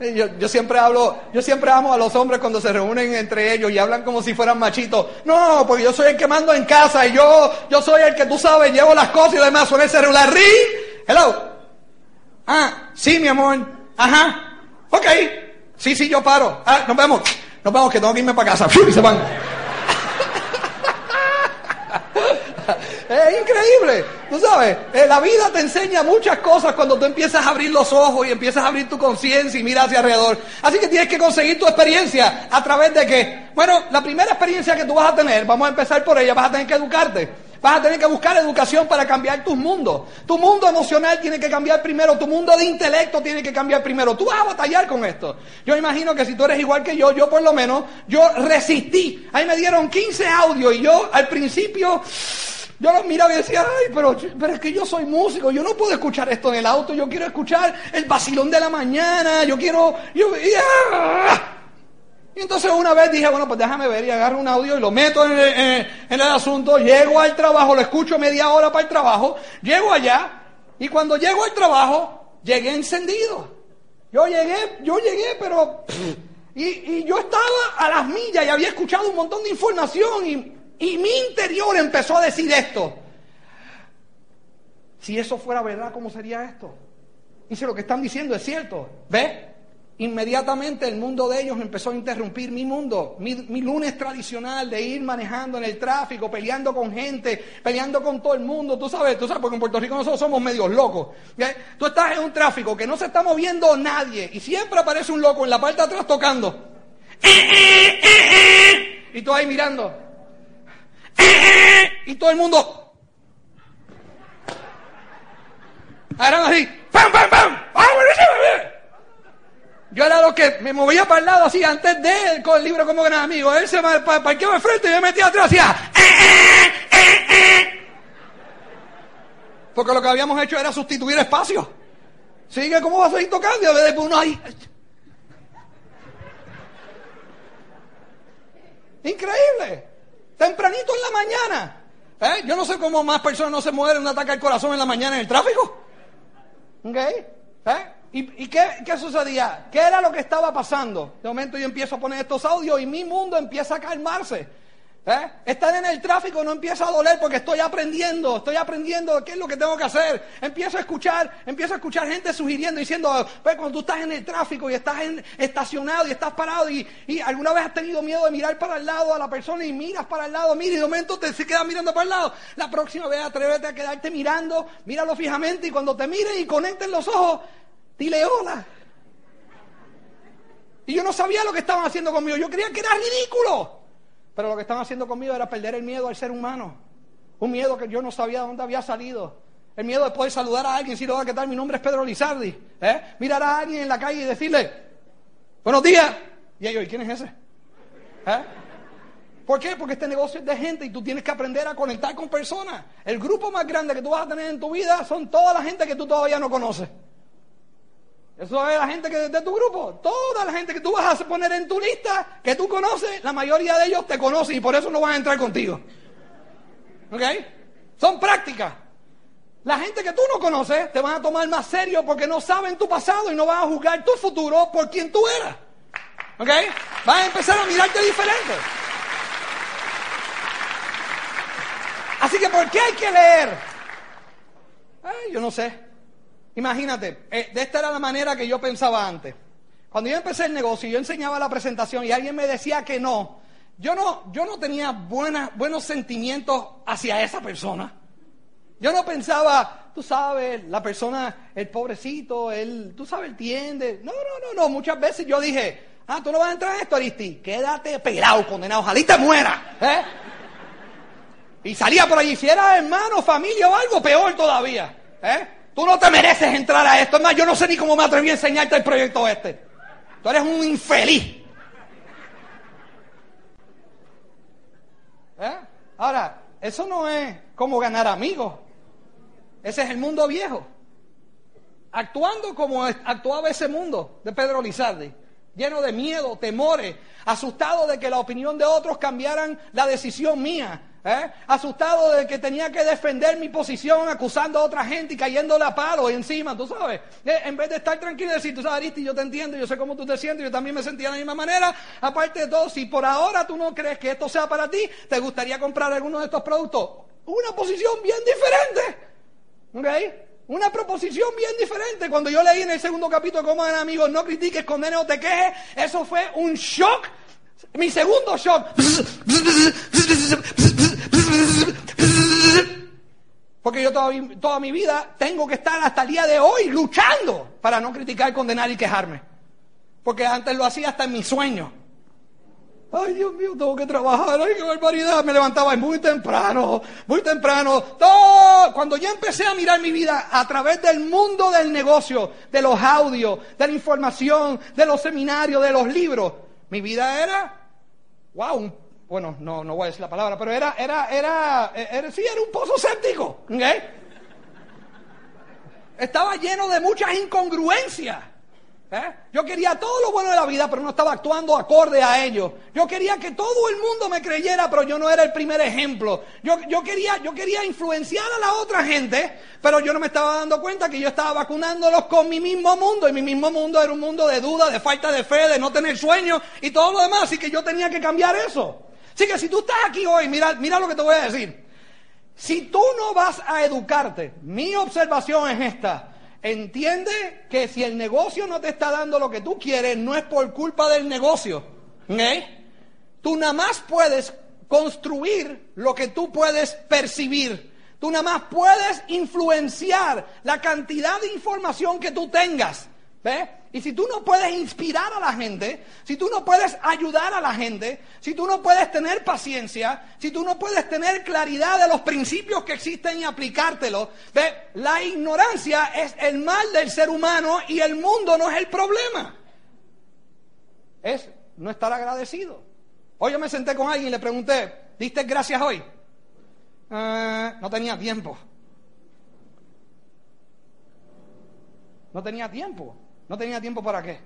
Yo, yo, siempre hablo, yo siempre amo a los hombres cuando se reúnen entre ellos y hablan como si fueran machitos. No, porque yo soy el que mando en casa y yo, yo soy el que tú sabes, llevo las cosas y demás. Suena el celular. ¡Ri! Hello. Ah, sí, mi amor. Ajá. Ok. Sí, sí, yo paro. Ah, nos vemos. Nos vemos que tengo que irme para casa. Y se van. Es increíble, tú sabes, eh, la vida te enseña muchas cosas cuando tú empiezas a abrir los ojos y empiezas a abrir tu conciencia y miras hacia alrededor. Así que tienes que conseguir tu experiencia a través de que, bueno, la primera experiencia que tú vas a tener, vamos a empezar por ella, vas a tener que educarte. Vas a tener que buscar educación para cambiar tus mundos. Tu mundo emocional tiene que cambiar primero, tu mundo de intelecto tiene que cambiar primero. Tú vas a batallar con esto. Yo imagino que si tú eres igual que yo, yo por lo menos, yo resistí. Ahí me dieron 15 audios y yo al principio yo los miraba y decía, ay, pero, pero es que yo soy músico, yo no puedo escuchar esto en el auto, yo quiero escuchar el vacilón de la mañana, yo quiero... Yo, y, entonces una vez dije, bueno, pues déjame ver y agarro un audio y lo meto en el, en el asunto, llego al trabajo, lo escucho media hora para el trabajo, llego allá y cuando llego al trabajo, llegué encendido. Yo llegué, yo llegué, pero... Y, y yo estaba a las millas y había escuchado un montón de información y y mi interior empezó a decir esto. Si eso fuera verdad, ¿cómo sería esto? Si lo que están diciendo es cierto, ¿ve? Inmediatamente el mundo de ellos empezó a interrumpir mi mundo, mi, lunes tradicional de ir manejando en el tráfico, peleando con gente, peleando con todo el mundo. Tú sabes, tú sabes, porque en Puerto Rico nosotros somos medios locos. Tú estás en un tráfico que no se está moviendo nadie y siempre aparece un loco en la parte de atrás tocando. Y tú ahí mirando. Y todo el mundo. Eran así. ¡Pam, pam, pam! Yo era lo que me movía para el lado así antes de él con el libro como gran amigo. Él se parqueó de frente y me metía atrás y hacía. Porque lo que habíamos hecho era sustituir espacio. Sigue, ¿cómo vas a seguir tocando? Y después uno ahí. Increíble. Tempranito en la mañana. ¿Eh? Yo no sé cómo más personas no se mueren un ataque al corazón en la mañana en el tráfico. ¿Ok? ¿Eh? ¿Y, qué, qué, sucedía? ¿Qué era lo que estaba pasando? De momento yo empiezo a poner estos audios y mi mundo empieza a calmarse. ¿Eh? Estar en el tráfico no empieza a doler porque estoy aprendiendo, estoy aprendiendo qué es lo que tengo que hacer. Empiezo a escuchar, empiezo a escuchar gente sugiriendo, diciendo, pues cuando tú estás en el tráfico y estás estacionado y estás parado y, alguna vez has tenido miedo de mirar para el lado a la persona y miras para el lado, mira y de momento te se quedas mirando para el lado. La próxima vez atrévete a quedarte mirando, míralo fijamente y cuando te miren y conecten los ojos, dile hola. Y yo no sabía lo que estaban haciendo conmigo, yo creía que era ridículo. Pero lo que estaban haciendo conmigo era perder el miedo al ser humano. Un miedo que yo no sabía de dónde había salido. El miedo de poder saludar a alguien, si lo va ¿qué tal? Mi nombre es Pedro Lizardi. ¿eh? Mirar a alguien en la calle y decirle, buenos días. Y ellos, ¿y quién es ese? ¿Eh? ¿Por qué? Porque este negocio es de gente y tú tienes que aprender a conectar con personas. El grupo más grande que tú vas a tener en tu vida son toda la gente que tú todavía no conoces. Eso es la gente que de tu grupo. Toda la gente que tú vas a poner en tu lista, que tú conoces, la mayoría de ellos te conocen y por eso no van a entrar contigo. ¿Ok? Son prácticas. La gente que tú no conoces te van a tomar más serio porque no saben tu pasado y no van a juzgar tu futuro por quien tú eras. ¿Ok? Van a empezar a mirarte diferente. Así que, ¿por qué hay que leer? Ay, yo no sé. Imagínate, eh, de esta era la manera que yo pensaba antes. Cuando yo empecé el negocio, yo enseñaba la presentación y alguien me decía que no. Yo no, yo no tenía buenos sentimientos hacia esa persona. Yo no pensaba, tú sabes, la persona, el pobrecito, él, tú sabes, tiende. No, no, no, no. Muchas veces yo dije, ah, tú no vas a entrar en esto, Aristi. Quédate pelado, condenado. Ojalá y te muera. ¿eh? Y salía por allí. Si era hermano, familia o algo, peor todavía. ¿eh? Tú no te mereces entrar a esto. Es más, yo no sé ni cómo me atreví a enseñarte el proyecto este. Tú eres un infeliz. ¿Eh? Ahora, eso no es como ganar amigos. Ese es el mundo viejo. Actuando como actuaba ese mundo de Pedro Lizardi. Lleno de miedo, temores, asustado de que la opinión de otros cambiaran la decisión mía. ¿eh? Asustado de que tenía que defender mi posición acusando a otra gente y cayéndole a palo encima, tú sabes. Eh, en vez de estar tranquilo y decir, tú sabes, Aristi, yo te entiendo, yo sé cómo tú te sientes, yo también me sentía de la misma manera. Aparte de todo, si por ahora tú no crees que esto sea para ti, te gustaría comprar alguno de estos productos. Una posición bien diferente. ¿Ok? Una proposición bien diferente. Cuando yo leí en el segundo capítulo cómo eran amigos, no critiques, condenes o te quejes, eso fue un shock. Mi segundo shock. Porque yo toda, toda mi vida tengo que estar hasta el día de hoy luchando para no criticar, condenar y quejarme. Porque antes lo hacía hasta en mis sueños. Ay, Dios mío, tengo que trabajar. Ay, qué barbaridad. Me levantaba muy temprano, muy temprano. Todo. Cuando yo empecé a mirar mi vida a través del mundo del negocio, de los audios, de la información, de los seminarios, de los libros, mi vida era, wow, bueno, no, no voy a decir la palabra, pero era, era, era, era, sí, era un pozo séptico. Estaba lleno de muchas incongruencias. ¿Eh? Yo quería todo lo bueno de la vida, pero no estaba actuando acorde a ello. Yo quería que todo el mundo me creyera, pero yo no era el primer ejemplo. Yo, yo, quería, yo quería influenciar a la otra gente, pero yo no me estaba dando cuenta que yo estaba vacunándolos con mi mismo mundo. Y mi mismo mundo era un mundo de duda, de falta de fe, de no tener sueños y todo lo demás. Así que yo tenía que cambiar eso. Así que si tú estás aquí hoy, mira, mira lo que te voy a decir. Si tú no vas a educarte, mi observación es esta Entiende que si el negocio no te está dando lo que tú quieres, no es por culpa del negocio. Tú nada más puedes construir lo que tú puedes percibir. Tú nada más puedes influenciar la cantidad de información que tú tengas. ¿Ves? Y si tú no puedes inspirar a la gente, si tú no puedes ayudar a la gente, si tú no puedes tener paciencia, si tú no puedes tener claridad de los principios que existen y aplicártelos, ¿ves? la ignorancia es el mal del ser humano y el mundo no es el problema. Es no estar agradecido. Hoy yo me senté con alguien y le pregunté, ¿diste gracias hoy? Eh, no tenía tiempo. No tenía tiempo. No tenía tiempo para qué.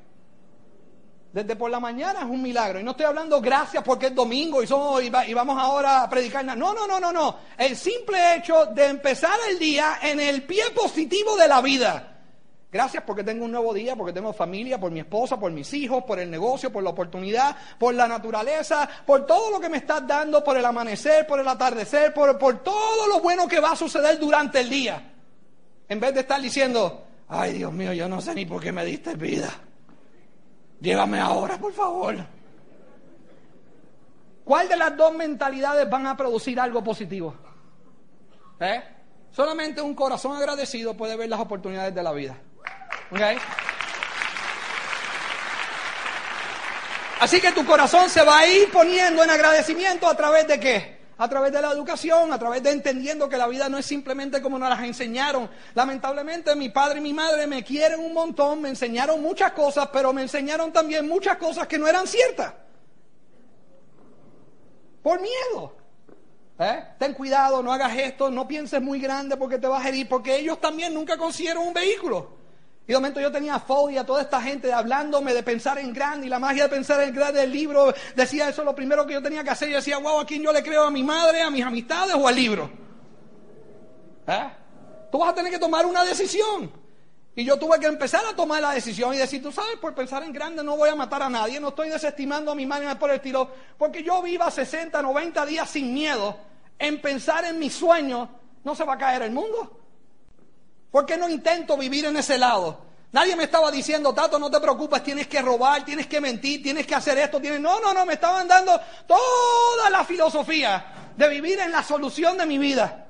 Desde por la mañana es un milagro. Y no estoy hablando gracias porque es domingo y, somos, y, vamos ahora a predicar. No, no, no, no, no. El simple hecho de empezar el día en el pie positivo de la vida. Gracias porque tengo un nuevo día, porque tengo familia, por mi esposa, por mis hijos, por el negocio, por la oportunidad, por la naturaleza, por todo lo que me estás dando, por el amanecer, por el atardecer, por, por todo lo bueno que va a suceder durante el día. En vez de estar diciendo, ay Dios mío, yo no sé ni por qué me diste vida. Llévame ahora, por favor. ¿Cuál de las dos mentalidades van a producir algo positivo? ¿Eh? Solamente un corazón agradecido puede ver las oportunidades de la vida. Así que tu corazón se va a ir poniendo en agradecimiento a través de qué? A través de la educación, a través de entendiendo que la vida no es simplemente como nos las enseñaron. Lamentablemente mi padre y mi madre me quieren un montón, me enseñaron muchas cosas, pero me enseñaron también muchas cosas que no eran ciertas. Por miedo. ¿Eh? Ten cuidado, no hagas esto, no pienses muy grande porque te vas a herir, porque ellos también nunca consiguieron un vehículo. Y de momento yo tenía fobia, toda esta gente hablándome de pensar en grande y la magia de pensar en grande del libro decía eso lo primero que yo tenía que hacer. Yo decía, wow, ¿a quién yo le creo? ¿A mi madre, a mis amistades o al libro? ¿Eh? Tú vas a tener que tomar una decisión. Y yo tuve que empezar a tomar la decisión y decir, tú sabes, por pensar en grande no voy a matar a nadie, no estoy desestimando a mi madre por el estilo, porque yo viva 60, 90 días sin miedo en pensar en mis sueños, no se va a caer el mundo. ¿Por qué no intento vivir en ese lado? Nadie me estaba diciendo, Tato, no te preocupes, tienes que robar, tienes que mentir, tienes que hacer esto, tienes... No, no, no, me estaban dando toda la filosofía de vivir en la solución de mi vida.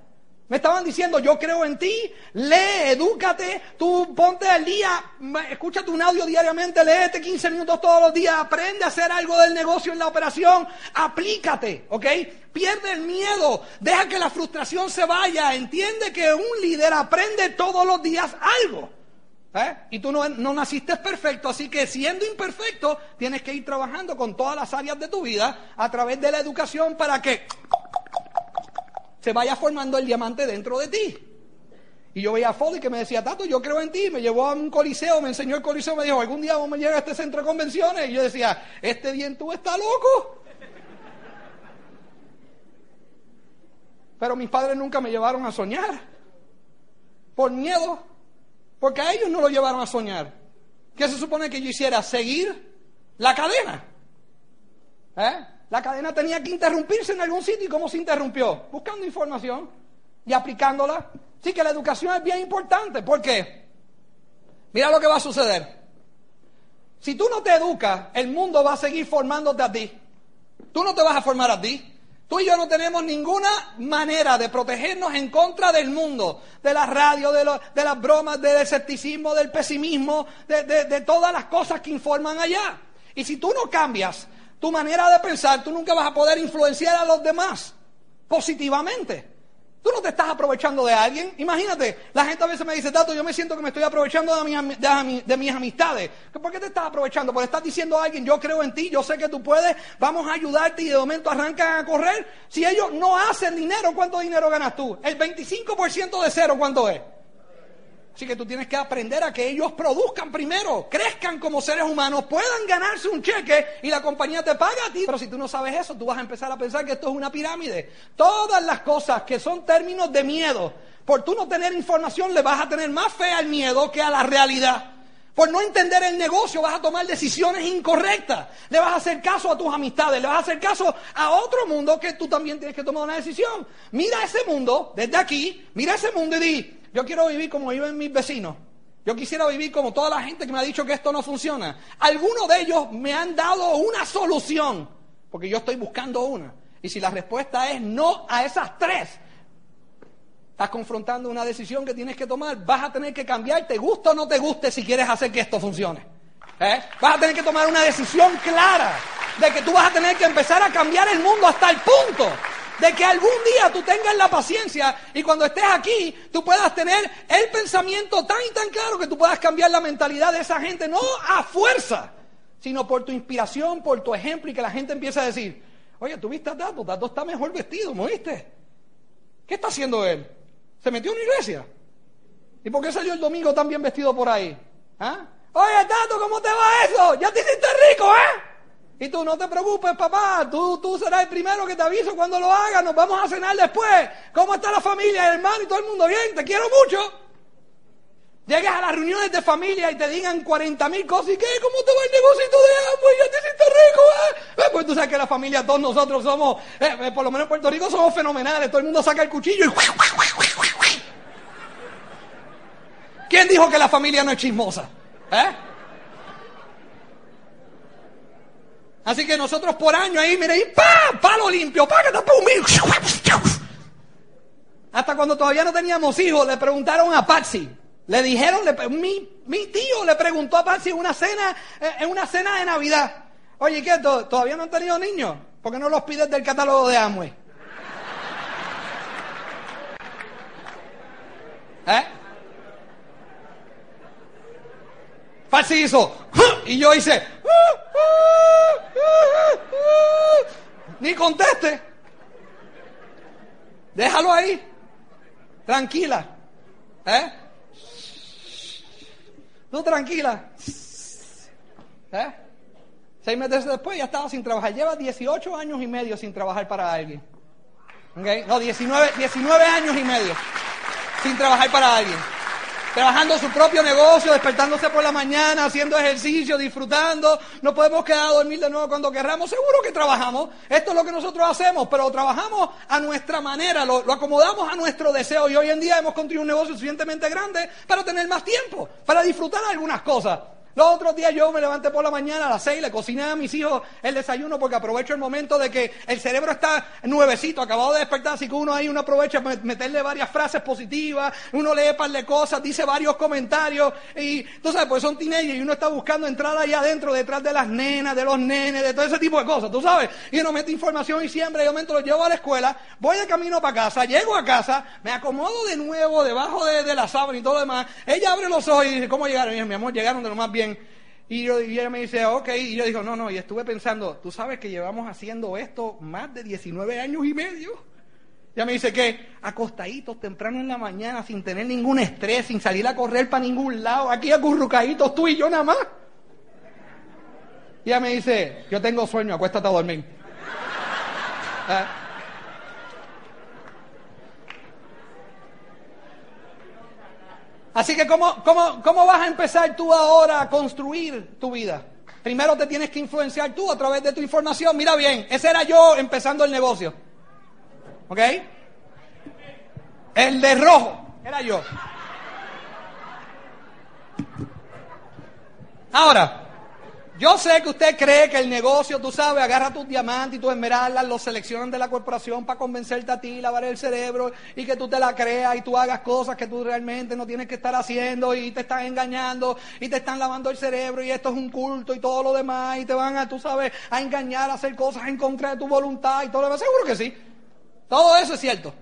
Me estaban diciendo, yo creo en ti, lee, edúcate, tú ponte al día, escúchate un audio diariamente, léete 15 minutos todos los días, aprende a hacer algo del negocio en la operación, aplícate, ¿ok? Pierde el miedo, deja que la frustración se vaya, entiende que un líder aprende todos los días algo. ¿eh? Y tú no, no naciste perfecto, así que siendo imperfecto, tienes que ir trabajando con todas las áreas de tu vida a través de la educación para que se vaya formando el diamante dentro de ti. Y yo veía a Foley que me decía, Tato, yo creo en ti. Me llevó a un coliseo, me enseñó el coliseo, me dijo, algún día vamos a llegar a este centro de convenciones. Y yo decía, este tú está loco. Pero mis padres nunca me llevaron a soñar. Por miedo. Porque a ellos no lo llevaron a soñar. ¿Qué se supone que yo hiciera? Seguir la cadena. ¿Eh? La cadena tenía que interrumpirse en algún sitio. ¿Y cómo se interrumpió? Buscando información y aplicándola. Sí que la educación es bien importante. ¿Por qué? Mira lo que va a suceder. Si tú no te educas, el mundo va a seguir formándote a ti. Tú no te vas a formar a ti. Tú y yo no tenemos ninguna manera de protegernos en contra del mundo, de la radio, de, las bromas, del escepticismo, del pesimismo, de todas las cosas que informan allá. Y si tú no cambias tu manera de pensar, tú nunca vas a poder influenciar a los demás positivamente. Tú no te estás aprovechando de alguien. Imagínate, la gente a veces me dice, Tato, yo me siento que me estoy aprovechando de, de, mis amistades. ¿Por qué te estás aprovechando? Porque estás diciendo a alguien, yo creo en ti, yo sé que tú puedes, vamos a ayudarte y de momento arrancan a correr. Si ellos no hacen dinero, ¿cuánto dinero ganas tú? El 25% de cero, ¿cuánto es? Así que tú tienes que aprender a que ellos produzcan primero, crezcan como seres humanos, puedan ganarse un cheque y la compañía te paga a ti. Pero si tú no sabes eso, tú vas a empezar a pensar que esto es una pirámide. Todas las cosas que son términos de miedo, por tú no tener información le vas a tener más fe al miedo que a la realidad. Por no entender el negocio vas a tomar decisiones incorrectas. Le vas a hacer caso a tus amistades, le vas a hacer caso a otro mundo que tú también tienes que tomar una decisión. Mira ese mundo desde aquí, mira ese mundo y di, yo quiero vivir como viven mis vecinos. Yo quisiera vivir como toda la gente que me ha dicho que esto no funciona. Algunos de ellos me han dado una solución, porque yo estoy buscando una. Y si la respuesta es no a esas tres, estás confrontando una decisión que tienes que tomar. Vas a tener que cambiar, te gusta o no te guste, si quieres hacer que esto funcione. ¿Eh? Vas a tener que tomar una decisión clara de que tú vas a tener que empezar a cambiar el mundo hasta el punto de que algún día tú tengas la paciencia y cuando estés aquí tú puedas tener el pensamiento tan y tan claro que tú puedas cambiar la mentalidad de esa gente, no a fuerza, sino por tu inspiración, por tu ejemplo y que la gente empiece a decir, oye, ¿tú viste a Tato? Tato está mejor vestido, ¿me viste? ¿Qué está haciendo él? ¿Se metió en una iglesia? ¿Y por qué salió el domingo tan bien vestido por ahí? ¿Ah? Oye, Tato, ¿cómo te va eso? Ya te hiciste rico, ¿eh? Y tú no te preocupes, papá, tú, tú serás el primero que te aviso cuando lo hagas, nos vamos a cenar después. ¿Cómo está la familia, hermano y todo el mundo? Bien, te quiero mucho. Llegas a las reuniones de familia y te digan 40 mil cosas y ¿qué? ¿Cómo te va el negocio de agua? Ya te hiciste rico, ¿eh? ¿eh? Pues tú sabes que la familia, todos nosotros somos, eh, eh, por lo menos en Puerto Rico somos fenomenales. Todo el mundo saca el cuchillo y... ¿Quién dijo que la familia no es chismosa? ¿Eh? Así que nosotros por año ahí, mire, y ¡pam! Palo limpio, ¡pam! Que Hasta cuando todavía no teníamos hijos, le preguntaron a Patsy. Le dijeron, mi, mi, tío le preguntó a Patsy en una cena, eh, en una cena de Navidad. Oye, ¿qué? ¿Todavía no han tenido niños? ¿Por qué no los pides del catálogo de Amway? ¿Eh? Patsy hizo, y yo hice, ni conteste. Déjalo ahí. Tranquila. ¿Eh? Tú tranquila. ¿Eh? Seis meses después ya estaba sin trabajar. Lleva 18 años y medio sin trabajar para alguien. No, 19, 19 años y medio sin trabajar para alguien trabajando su propio negocio, despertándose por la mañana, haciendo ejercicio, disfrutando. No podemos quedar a dormir de nuevo cuando querramos. Seguro que trabajamos. Esto es lo que nosotros hacemos, pero trabajamos a nuestra manera, lo, lo acomodamos a nuestro deseo. Y hoy en día hemos construido un negocio suficientemente grande para tener más tiempo, para disfrutar algunas cosas. Los otros días yo me levanté por la mañana a las seis, le cociné a mis hijos el desayuno porque aprovecho el momento de que el cerebro está nuevecito, acabado de despertar, así que uno ahí uno aprovecha meterle varias frases positivas, uno lee par de cosas, dice varios comentarios y tú sabes, pues son teenagers y uno está buscando entrar ahí adentro, detrás de las nenas, de los nenes, de todo ese tipo de cosas, tú sabes, y uno mete información y siempre, yo momento lo llevo a la escuela, voy de camino para casa, llego a casa, me acomodo de nuevo debajo de, la sábana y todo lo demás, ella abre los ojos y dice, ¿cómo llegaron? Y mi amor, llegaron de lo más bien y, yo, ella me dice, ok, y yo digo, no, no, y estuve pensando, tú sabes que llevamos haciendo esto más de 19 años y medio. Ya me dice que acostaditos temprano en la mañana, sin tener ningún estrés, sin salir a correr para ningún lado, aquí acurrucaditos tú y yo nada más. Y ella me dice, yo tengo sueño, acuéstate a dormir. ¿Eh? Así que, ¿cómo, cómo, ¿cómo vas a empezar tú ahora a construir tu vida? Primero te tienes que influenciar tú a través de tu información. Mira bien, ese era yo empezando el negocio. ¿Ok? El de rojo era yo. Ahora, yo sé que usted cree que el negocio, tú sabes, agarra tus diamantes y tus esmeraldas, los seleccionan de la corporación para convencerte a ti, lavar el cerebro y que tú te la creas y tú hagas cosas que tú realmente no tienes que estar haciendo y te están engañando y te están lavando el cerebro y esto es un culto y todo lo demás y te van a, tú sabes, a engañar, a hacer cosas en contra de tu voluntad y todo lo demás. Seguro que sí. Todo eso es cierto.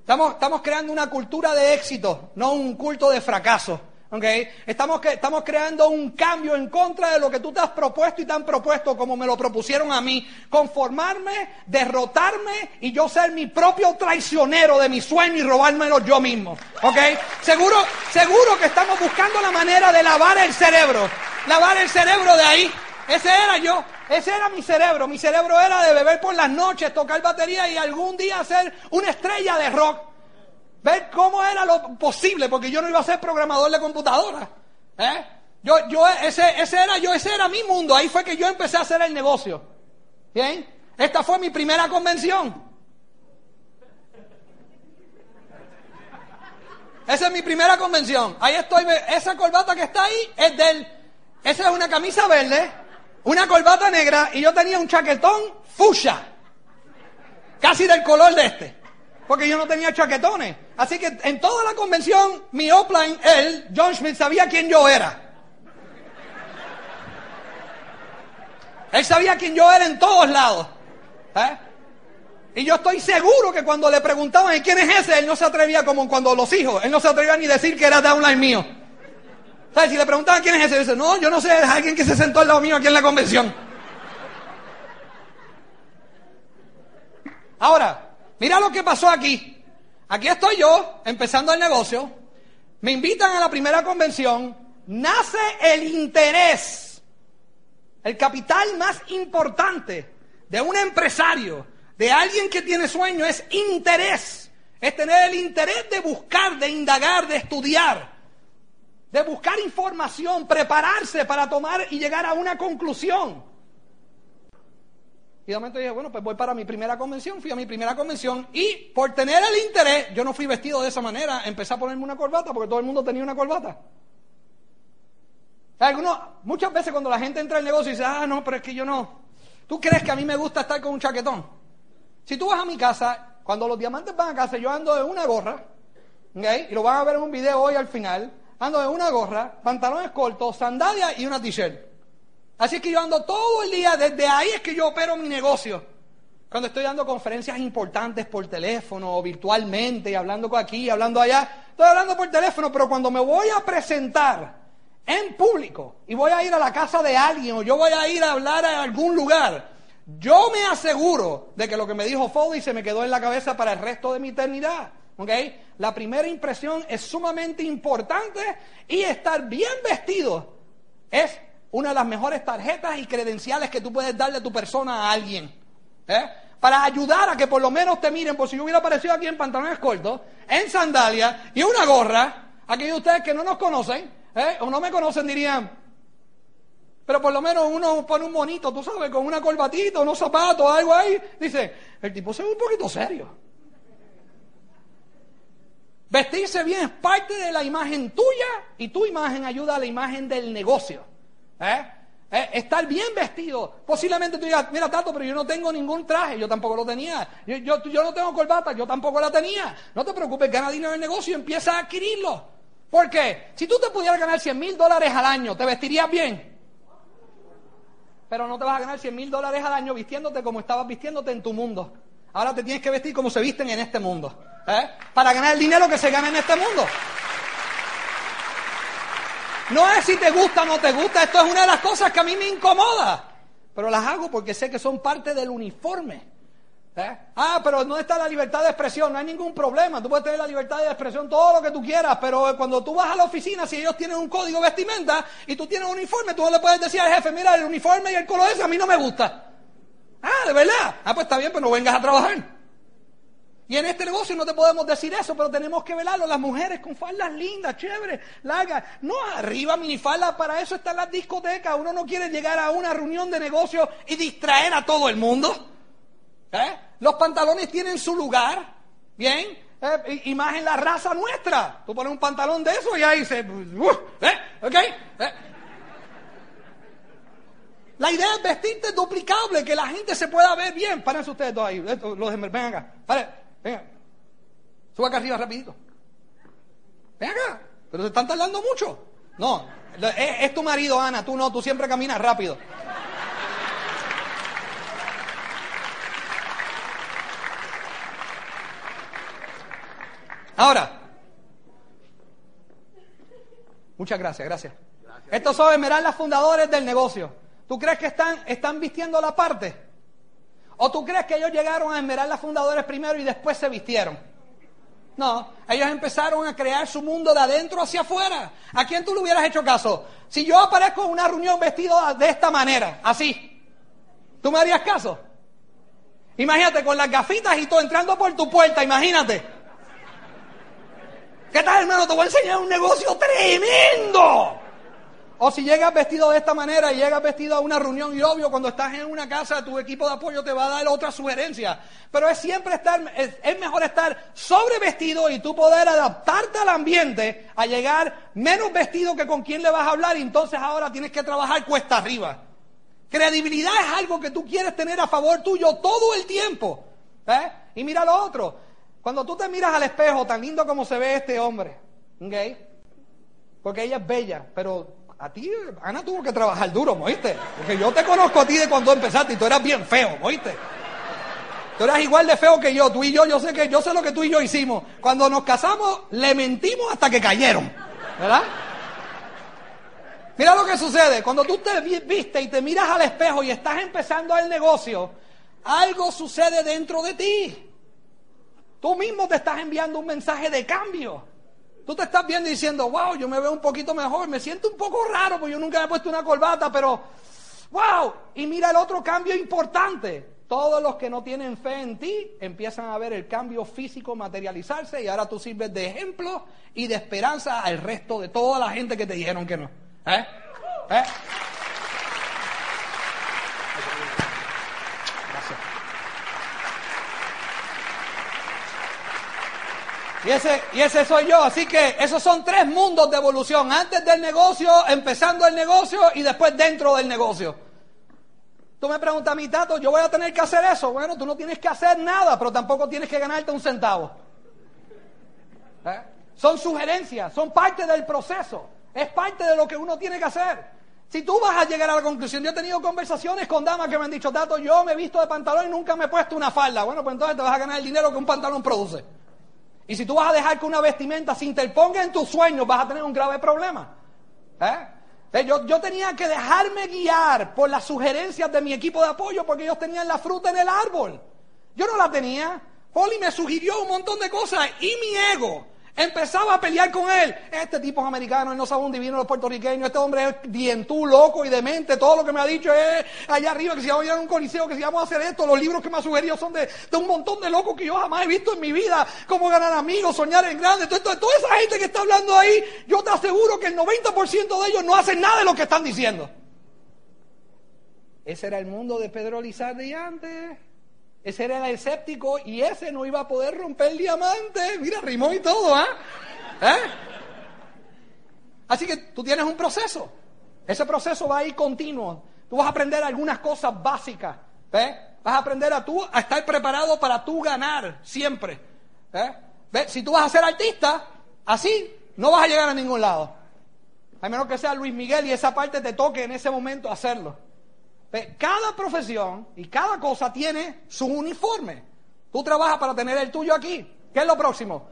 Estamos, estamos creando una cultura de éxito, no un culto de fracaso. Okay. Estamos, estamos creando un cambio en contra de lo que tú te has propuesto y te han propuesto como me lo propusieron a mí. Conformarme, derrotarme y yo ser mi propio traicionero de mi sueño y robármelo yo mismo. Okay. Seguro, seguro que estamos buscando la manera de lavar el cerebro. Lavar el cerebro de ahí. Ese era yo. Ese era mi cerebro. Mi cerebro era de beber por las noches, tocar batería y algún día ser una estrella de rock. Ver cómo era lo posible, porque yo no iba a ser programador de computadora. ¿eh? Yo, yo, ese, ese era yo, ese era mi mundo. Ahí fue que yo empecé a hacer el negocio. ¿Bien? Esta fue mi primera convención. Esa es mi primera convención. Ahí estoy. Esa corbata que está ahí es del. Esa es una camisa verde, una corbata negra y yo tenía un chaquetón fucha. Casi del color de este porque yo no tenía chaquetones. Así que en toda la convención, mi offline, él, John Smith, sabía quién yo era. Él sabía quién yo era en todos lados. ¿eh? Y yo estoy seguro que cuando le preguntaban quién es ese, él no se atrevía como cuando los hijos, él no se atrevía ni decir que era downline mío. ¿Sabes? Si le preguntaban quién es ese, dice, no, yo no sé, es alguien que se sentó al lado mío aquí en la convención. Ahora, Mira lo que pasó aquí. Aquí estoy yo, empezando el negocio. Me invitan a la primera convención. Nace el interés. El capital más importante de un empresario, de alguien que tiene sueño, es interés. Es tener el interés de buscar, de indagar, de estudiar, de buscar información, prepararse para tomar y llegar a una conclusión. Y de momento dije, bueno, pues voy para mi primera convención, fui a mi primera convención y por tener el interés, yo no fui vestido de esa manera, empecé a ponerme una corbata porque todo el mundo tenía una corbata. Algunos, muchas veces cuando la gente entra al negocio y dice, ah, no, pero es que yo no. ¿Tú crees que a mí me gusta estar con un chaquetón? Si tú vas a mi casa, cuando los diamantes van a casa, yo ando de una gorra, ¿okay? y lo van a ver en un video hoy al final, ando de una gorra, pantalones cortos, sandalias y una t-shirt. Así que yo ando todo el día, desde ahí es que yo opero mi negocio. Cuando estoy dando conferencias importantes por teléfono o virtualmente, y hablando aquí, hablando allá, estoy hablando por teléfono, pero cuando me voy a presentar en público y voy a ir a la casa de alguien o yo voy a ir a hablar a algún lugar, yo me aseguro de que lo que me dijo Fody se me quedó en la cabeza para el resto de mi eternidad. La primera impresión es sumamente importante y estar bien vestido es una de las mejores tarjetas y credenciales que tú puedes darle a tu persona a alguien. ¿eh? Para ayudar a que por lo menos te miren, por si yo hubiera aparecido aquí en pantalones cortos, en sandalias y una gorra, aquellos de ustedes que no nos conocen ¿eh? o no me conocen dirían, pero por lo menos uno pone un monito, tú sabes, con una corbatita, unos zapatos, algo ahí. Dice, el tipo se ve un poquito serio. Vestirse bien es parte de la imagen tuya y tu imagen ayuda a la imagen del negocio. ¿Eh? ¿Eh? Estar bien vestido. Posiblemente tú digas, mira Tato, pero yo no tengo ningún traje, yo tampoco lo tenía. Yo, yo, no tengo corbata, yo tampoco la tenía. No te preocupes, gana dinero en el negocio empieza a adquirirlo. ¿Por qué? Si tú te pudieras ganar 100 mil dólares al año, ¿te vestirías bien? Pero no te vas a ganar 100 mil dólares al año vistiéndote como estabas vistiéndote en tu mundo. Ahora te tienes que vestir como se visten en este mundo. ¿eh? Para ganar el dinero que se gana en este mundo. No es si te gusta o no te gusta, esto es una de las cosas que a mí me incomoda, pero las hago porque sé que son parte del uniforme. ¿Eh? Ah, pero no está la libertad de expresión, no hay ningún problema. Tú puedes tener la libertad de expresión todo lo que tú quieras, pero cuando tú vas a la oficina, si ellos tienen un código vestimenta y tú tienes un uniforme, tú no le puedes decir al jefe, mira, el uniforme y el color ese a mí no me gusta. Ah, de verdad. Ah, pues está bien, pues no vengas a trabajar. Y en este negocio no te podemos decir eso, pero tenemos que velarlo. Las mujeres con faldas lindas, chéveres, largas. No arriba minifaldas, para eso están las discotecas. Uno no quiere llegar a una reunión de negocio y distraer a todo el mundo. ¿Eh? Los pantalones tienen su lugar, ¿bien? Eh, y más en la raza nuestra. Tú pones un pantalón de eso y ahí se... Uh, ¿eh? ¿Eh? La idea es vestirte duplicable, que la gente se pueda ver bien. Párense ustedes dos ahí. Los ven acá. Paren, venga. Suba acá arriba rapidito. Ven acá. Pero se están tardando mucho. No. Es, es tu marido, Ana. Tú no. Tú siempre caminas rápido. Ahora, muchas gracias, gracias. Estos son esmeraldas fundadores del negocio. ¿Tú crees que están, están vistiendo la parte? ¿O tú crees que ellos llegaron a esmeraldas fundadores primero y después se vistieron? No, ellos empezaron a crear su mundo de adentro hacia afuera. ¿A quién tú le hubieras hecho caso? Si yo aparezco en una reunión vestido de esta manera, así, ¿tú me harías caso? Imagínate con las gafitas y todo entrando por tu puerta, imagínate. ¿Qué tal, hermano? Te voy a enseñar un negocio tremendo. O si llegas vestido de esta manera y llegas vestido a una reunión y obvio cuando estás en una casa tu equipo de apoyo te va a dar otra sugerencia. Pero es siempre estar, es, mejor estar sobrevestido y tú poder adaptarte al ambiente a llegar menos vestido que con quien le vas a hablar y entonces ahora tienes que trabajar cuesta arriba. Credibilidad es algo que tú quieres tener a favor tuyo todo el tiempo. ¿eh? Y mira lo otro, cuando tú te miras al espejo, tan lindo como se ve este hombre, ¿ok? Porque ella es bella, pero a ti, Ana tuvo que trabajar duro, ¿oíste? Porque yo te conozco a ti de cuando empezaste y tú eras bien feo, ¿oíste? Tú eras igual de feo que yo, tú y yo, yo sé que yo sé lo que tú y yo hicimos. Cuando nos casamos, le mentimos hasta que cayeron, ¿verdad? Mira lo que sucede, cuando tú te viste y te miras al espejo y estás empezando el negocio, algo sucede dentro de ti. Tú mismo te estás enviando un mensaje de cambio. Tú te estás viendo y diciendo, wow, yo me veo un poquito mejor, me siento un poco raro porque yo nunca me he puesto una corbata, pero wow. Y mira el otro cambio importante. Todos los que no tienen fe en ti empiezan a ver el cambio físico materializarse y ahora tú sirves de ejemplo y de esperanza al resto de toda la gente que te dijeron que no. ¿Eh? ¿Eh? Y ese, y ese soy yo. Así que esos son tres mundos de evolución. Antes del negocio, empezando el negocio y después dentro del negocio. Tú me preguntas a mi tato, yo voy a tener que hacer eso. Bueno, tú no tienes que hacer nada, pero tampoco tienes que ganarte un centavo. ¿Eh? Son sugerencias, son parte del proceso. Es parte de lo que uno tiene que hacer. Si tú vas a llegar a la conclusión, yo he tenido conversaciones con damas que me han dicho, Tato, yo me he visto de pantalón y nunca me he puesto una falda. Bueno, pues entonces te vas a ganar el dinero que un pantalón produce. Y si tú vas a dejar que una vestimenta se interponga en tus sueños, vas a tener un grave problema. ¿Eh? Yo, yo, tenía que dejarme guiar por las sugerencias de mi equipo de apoyo porque ellos tenían la fruta en el árbol. Yo no la tenía. Poli me sugirió un montón de cosas y mi ego Empezaba a pelear con él. Este tipo es americano, él no sabe un divino de los puertorriqueños. Este hombre es bien tú, loco y demente. Todo lo que me ha dicho es allá arriba que si vamos a ir a un coliseo, que si vamos a hacer esto. Los libros que me ha sugerido son de, un montón de locos que yo jamás he visto en mi vida. Cómo ganar amigos, soñar en grande. Todo, toda esa gente que está hablando ahí, yo te aseguro que el 90% de ellos no hacen nada de lo que están diciendo. Ese era el mundo de Pedro Lizardi antes. Ese era el escéptico y ese no iba a poder romper el diamante. Mira, rimó y todo, ¿ah? ¿eh? Así que tú tienes un proceso. Ese proceso va a ir continuo. Tú vas a aprender algunas cosas básicas. ¿ves? Vas a aprender a tú a estar preparado para tú ganar siempre. ¿eh? ¿Ves? Si tú vas a ser artista, así no vas a llegar a ningún lado. A menos que sea Luis Miguel y esa parte te toque en ese momento hacerlo. Cada profesión y cada cosa tiene su uniforme. Tú trabajas para tener el tuyo aquí. ¿Qué es lo próximo?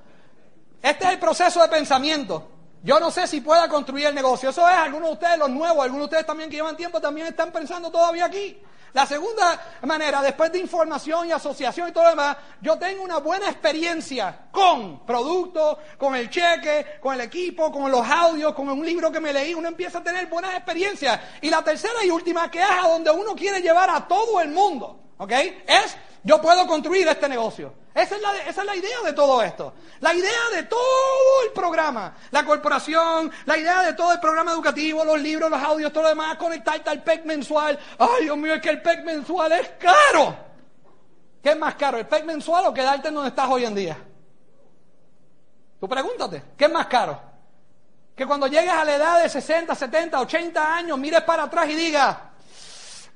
Este es el proceso de pensamiento. Yo no sé si pueda construir el negocio. Eso es, algunos de ustedes, los nuevos, algunos de ustedes también que llevan tiempo, también están pensando todavía aquí. La segunda manera, después de información y asociación y todo lo demás, yo tengo una buena experiencia con productos, con el cheque, con el equipo, con los audios, con un libro que me leí. Uno empieza a tener buenas experiencias. Y la tercera y última, que es a donde uno quiere llevar a todo el mundo, ¿ok? Es yo puedo construir este negocio. Esa es, la, idea de todo esto. La idea de todo el programa. La corporación, la idea de todo el programa educativo, los libros, los audios, todo lo demás, conectarte al PEC mensual. Ay, Dios mío, es que el PEC mensual es caro. ¿Qué es más caro, el PEC mensual o quedarte en donde estás hoy en día? Tú pregúntate, ¿qué es más caro? Que cuando llegues a la edad de 60, 70, 80 años, mires para atrás y digas,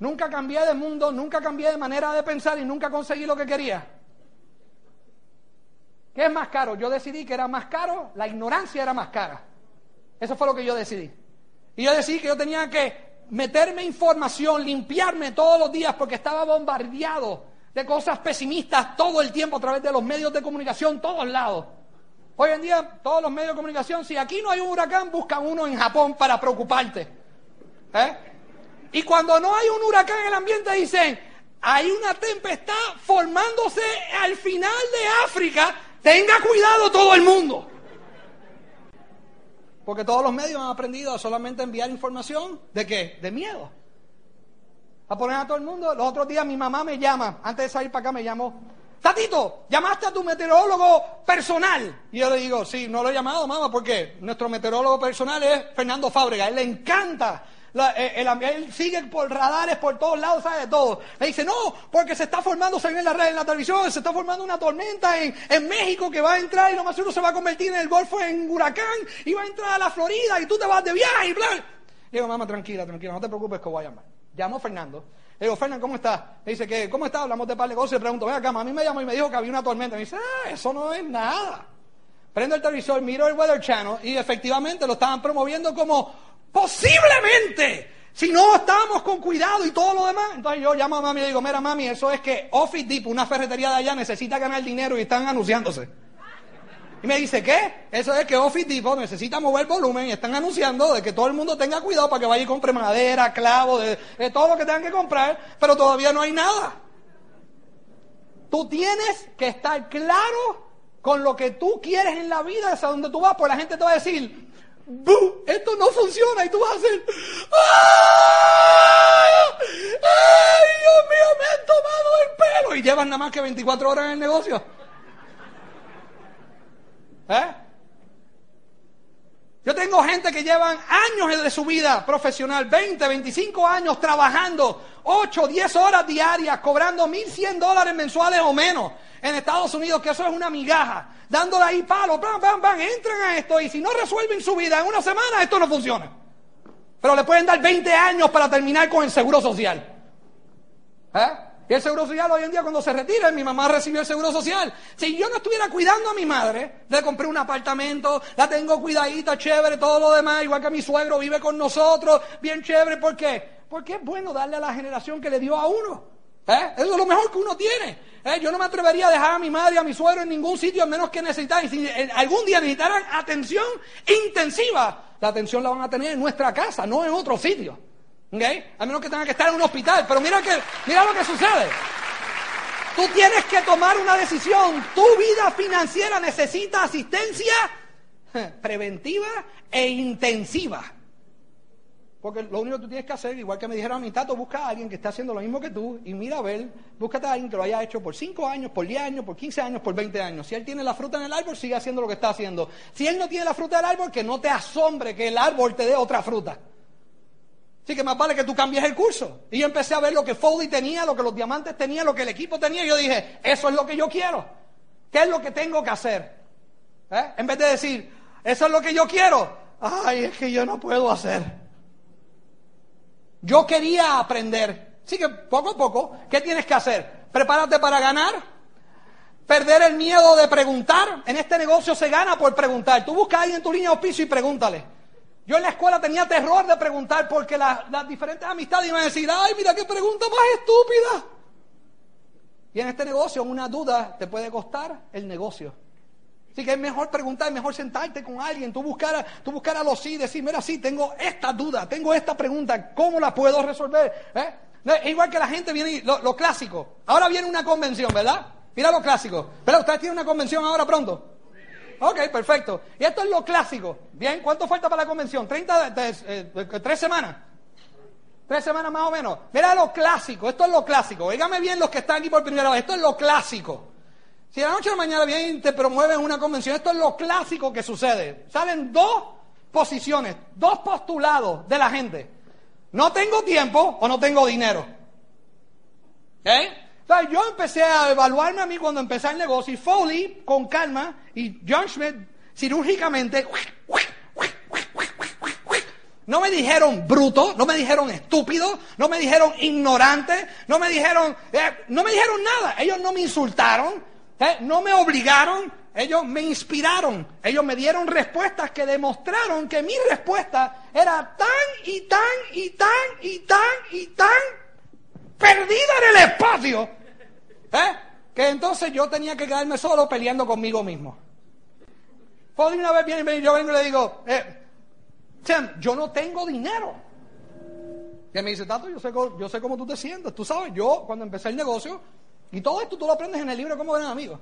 Nunca cambié de mundo, nunca cambié de manera de pensar y nunca conseguí lo que quería. ¿Qué es más caro? Yo decidí que era más caro, la ignorancia era más cara. Eso fue lo que yo decidí. Y yo decidí que yo tenía que meterme información, limpiarme todos los días porque estaba bombardeado de cosas pesimistas todo el tiempo a través de los medios de comunicación, todos lados. Hoy en día, todos los medios de comunicación, si aquí no hay un huracán, buscan uno en Japón para preocuparte. ¿Eh? Y cuando no hay un huracán en el ambiente dicen, hay una tempestad formándose al final de África, tenga cuidado todo el mundo. Porque todos los medios han aprendido a solamente enviar información de qué? De miedo. A poner a todo el mundo. Los otros días mi mamá me llama, antes de salir para acá me llamó, Tatito, llamaste a tu meteorólogo personal. Y yo le digo, sí, no lo he llamado, mamá, porque nuestro meteorólogo personal es Fernando Fábrega. Él le encanta eh, el, él sigue por radares por todos lados, sabe de todo. Le dice, no, porque se está formando, se ve en la red, en la televisión, se está formando una tormenta en, México que va a entrar y lo más seguro se va a convertir en el Golfo en huracán y va a entrar a la Florida y tú te vas de viaje y bla. digo, mamá, tranquila, tranquila, no te preocupes que voy a llamar. Llamo Fernando. Le digo, Fernando, ¿cómo estás? Le dice que, ¿cómo estás? Hablamos de par de cosas le pregunto, ven acá, a mí me llamó y me dijo que había una tormenta. Me dice, ah, eso no es nada. Prendo el televisor, miro el Weather Channel y efectivamente lo estaban promoviendo como posiblemente si no estábamos con cuidado y todo lo demás, entonces yo llamo a mami y digo, mira mami, eso es que Office Depot, una ferretería de allá, necesita ganar dinero y están anunciándose. Y me dice, ¿qué? Eso es que Office Depot necesita mover volumen y están anunciando de que todo el mundo tenga cuidado para que vaya y compre madera, clavo, de, todo lo que tengan que comprar, pero todavía no hay nada. Tú tienes que estar claro con lo que tú quieres en la vida, hacia donde tú vas, porque la gente te va a decir, esto no funciona y tú vas a hacer, ¡ay! Dios mío, me han tomado el pelo! Y llevan nada más que 24 horas en el negocio. ¿Eh? Yo tengo gente que llevan años de su vida profesional, 20, 25 años trabajando, 8, 10 horas diarias, cobrando 1.100 dólares mensuales o menos en Estados Unidos, que eso es una migaja, dándole ahí palo, bam, bam, bam, entran a esto y si no resuelven su vida en una semana, esto no funciona. Pero le pueden dar 20 años para terminar con el seguro social. ¿Eh? Y el seguro social hoy en día cuando se retira, mi mamá recibió el seguro social. Si yo no estuviera cuidando a mi madre, le compré un apartamento, la tengo cuidadita, chévere, todo lo demás, igual que mi suegro vive con nosotros, bien chévere, ¿por qué? Porque es bueno darle a la generación que le dio a uno. ¿Eh? Eso es lo mejor que uno tiene. ¿Eh? Yo no me atrevería a dejar a mi madre y a mi suegro en ningún sitio a menos que necesitaran. Si algún día necesitaran atención intensiva, la atención la van a tener en nuestra casa, no en otro sitio. ¿Okay? A menos que tengan que estar en un hospital. Pero mira, que, mira lo que sucede. Tú tienes que tomar una decisión. Tu vida financiera necesita asistencia preventiva e intensiva. Porque lo único que tú tienes que hacer, igual que me dijeron a mi tato, busca a alguien que esté haciendo lo mismo que tú y mira a ver, búscate a alguien que lo haya hecho por 5 años, por 10 años, por 15 años, por 20 años. Si él tiene la fruta en el árbol, sigue haciendo lo que está haciendo. Si él no tiene la fruta del árbol, que no te asombre que el árbol te dé otra fruta. Así que más vale que tú cambies el curso. Y yo empecé a ver lo que Foley tenía, lo que los diamantes tenían, lo que el equipo tenía. Y yo dije, eso es lo que yo quiero. ¿Qué es lo que tengo que hacer? ¿Eh? En vez de decir, eso es lo que yo quiero. Ay, es que yo no puedo hacer. Yo quería aprender. Así que poco a poco, ¿qué tienes que hacer? Prepárate para ganar. Perder el miedo de preguntar. En este negocio se gana por preguntar. Tú buscas ahí en tu línea de piso y pregúntale. Yo en la escuela tenía terror de preguntar porque las diferentes amistades iban a decir, ay, mira qué pregunta más estúpida. Y en este negocio una duda te puede costar el negocio. Así que es mejor preguntar, es mejor sentarte con alguien, tú buscar, tú buscar a los sí, decir, mira, sí, tengo esta duda, tengo esta pregunta, ¿cómo la puedo resolver? ¿Eh? Es igual que la gente viene, lo, lo clásico. Ahora viene una convención, ¿verdad? Mira lo clásico. Pero ustedes tienen una convención ahora pronto. Ok, perfecto. Y esto es lo clásico. Bien, ¿cuánto falta para la convención? ¿30, eh, tres semanas? Tres semanas más o menos. Mira lo clásico, esto es lo clásico. Oígame bien los que están aquí por primera vez, esto es lo clásico. Si la noche a la mañana y te promueven una convención, esto es lo clásico que sucede. Salen dos posiciones, dos postulados de la gente. No tengo tiempo o no tengo dinero. ¿Eh? Entonces yo empecé a evaluarme a mí cuando empecé el negocio y Foley, con calma, y John Schmidt, cirúrgicamente, no me dijeron bruto, no me dijeron estúpido, no me dijeron ignorante, no me dijeron, eh, no me dijeron nada. Ellos no me insultaron, eh, no me obligaron, ellos me inspiraron, ellos me dieron respuestas que demostraron que mi respuesta era tan y tan y tan y tan y tan perdida en el espacio, ¿eh? que entonces yo tenía que quedarme solo peleando conmigo mismo. Fue una vez viene y yo vengo y le digo, eh, yo no tengo dinero. Y me dice, Tato, yo sé, yo sé cómo tú te sientes. Tú sabes, yo cuando empecé el negocio, y todo esto tú lo aprendes en el libro Cómo ganar amigos.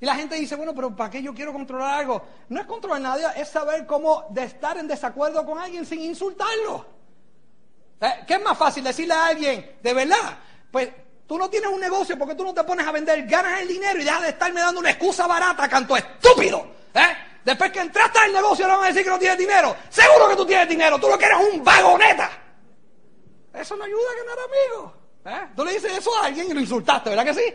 Y la gente dice, bueno, pero ¿para qué yo quiero controlar algo? No es controlar nadie, es saber cómo de estar en desacuerdo con alguien sin insultarlo. ¿Eh? ¿Qué es más fácil decirle a alguien, de verdad? Pues tú no tienes un negocio porque tú no te pones a vender, ganas el dinero y dejas de estarme dando una excusa barata, canto estúpido. ¿Eh? Después que entraste al negocio le van a decir que no tienes dinero. Seguro que tú tienes dinero, tú lo que eres un vagoneta. Eso no ayuda a ganar amigos. ¿Eh? Tú le dices eso a alguien y lo insultaste, ¿verdad que sí?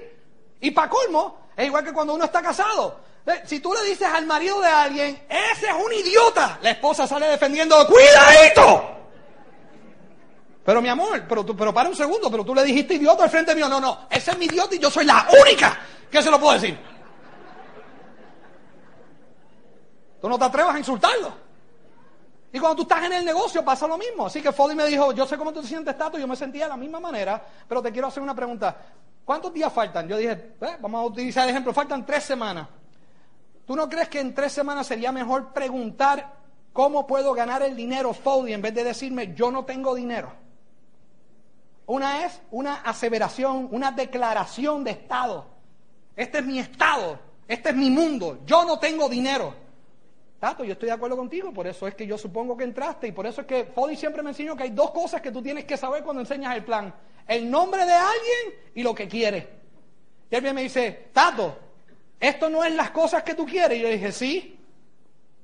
Y para colmo, es igual que cuando uno está casado. ¿Eh? Si tú le dices al marido de alguien, ese es un idiota, la esposa sale defendiendo, ¡cuidadito! Pero mi amor, pero, tú, pero para un segundo, pero tú le dijiste idiota al frente mío. No, no, ese es mi idiota y yo soy la única que se lo puedo decir. Tú no te atrevas a insultarlo. Y cuando tú estás en el negocio pasa lo mismo. Así que Foley me dijo, yo sé cómo tú te sientes, Tato, yo me sentía de la misma manera, pero te quiero hacer una pregunta. ¿Cuántos días faltan? Yo dije, eh, vamos a utilizar el ejemplo, faltan tres semanas. ¿Tú no crees que en tres semanas sería mejor preguntar cómo puedo ganar el dinero, Foley, en vez de decirme yo no tengo dinero? Una es una aseveración, una declaración de estado. Este es mi estado, este es mi mundo, yo no tengo dinero. Tato, yo estoy de acuerdo contigo, por eso es que yo supongo que entraste y por eso es que Fodi siempre me enseñó que hay dos cosas que tú tienes que saber cuando enseñas el plan. El nombre de alguien y lo que quiere. Y él me dice, Tato, esto no es las cosas que tú quieres. Y yo dije, sí,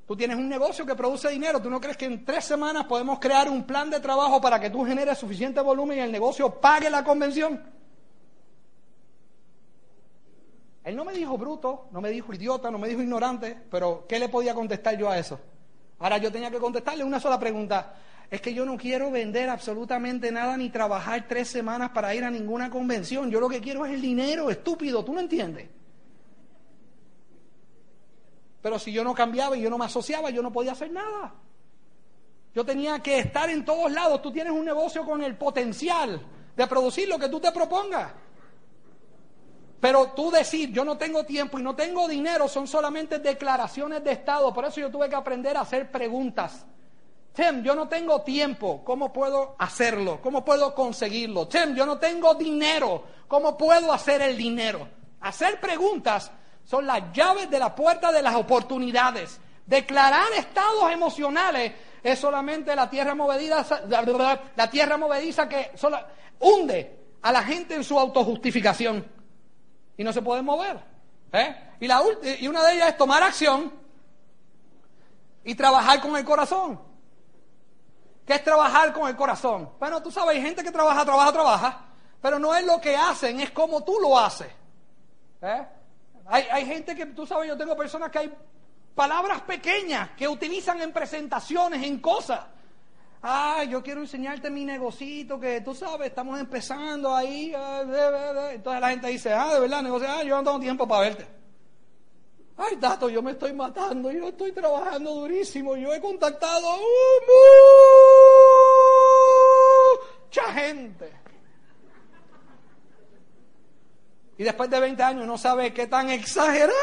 tú tienes un negocio que produce dinero, ¿tú no crees que en tres semanas podemos crear un plan de trabajo para que tú generes suficiente volumen y el negocio pague la convención? Él no me dijo bruto, no me dijo idiota, no me dijo ignorante, pero ¿qué le podía contestar yo a eso? Ahora yo tenía que contestarle una sola pregunta. Es que yo no quiero vender absolutamente nada ni trabajar tres semanas para ir a ninguna convención. Yo lo que quiero es el dinero, estúpido, ¿tú no entiendes? Pero si yo no cambiaba y yo no me asociaba, yo no podía hacer nada. Yo tenía que estar en todos lados. Tú tienes un negocio con el potencial de producir lo que tú te propongas. Pero tú decir, yo no tengo tiempo y no tengo dinero, son solamente declaraciones de Estado. Por eso yo tuve que aprender a hacer preguntas. Tim, yo no tengo tiempo, ¿cómo puedo hacerlo? ¿Cómo puedo conseguirlo? Tim, yo no tengo dinero, ¿cómo puedo hacer el dinero? Hacer preguntas son las llaves de la puerta de las oportunidades. Declarar estados emocionales es solamente la tierra movediza, la tierra movediza que hunde a la gente en su autojustificación y no se pueden mover. ¿eh? Y, y una de ellas es tomar acción y trabajar con el corazón. ¿Qué es trabajar con el corazón? Bueno, tú sabes, hay gente que trabaja, trabaja, trabaja, pero no es lo que hacen, es como tú lo haces. ¿eh? Hay, hay gente que, tú sabes, yo tengo personas que hay palabras pequeñas que utilizan en presentaciones, en cosas. Ah, yo quiero enseñarte mi negocito que tú sabes, estamos empezando ahí. Ah, Entonces la gente dice, ah, de verdad, negocio, ah, yo no tengo tiempo para verte. Ay, Tato, yo me estoy matando, yo estoy trabajando durísimo, yo he contactado a mucha gente. Y después de 20 años no sabe qué tan exagerado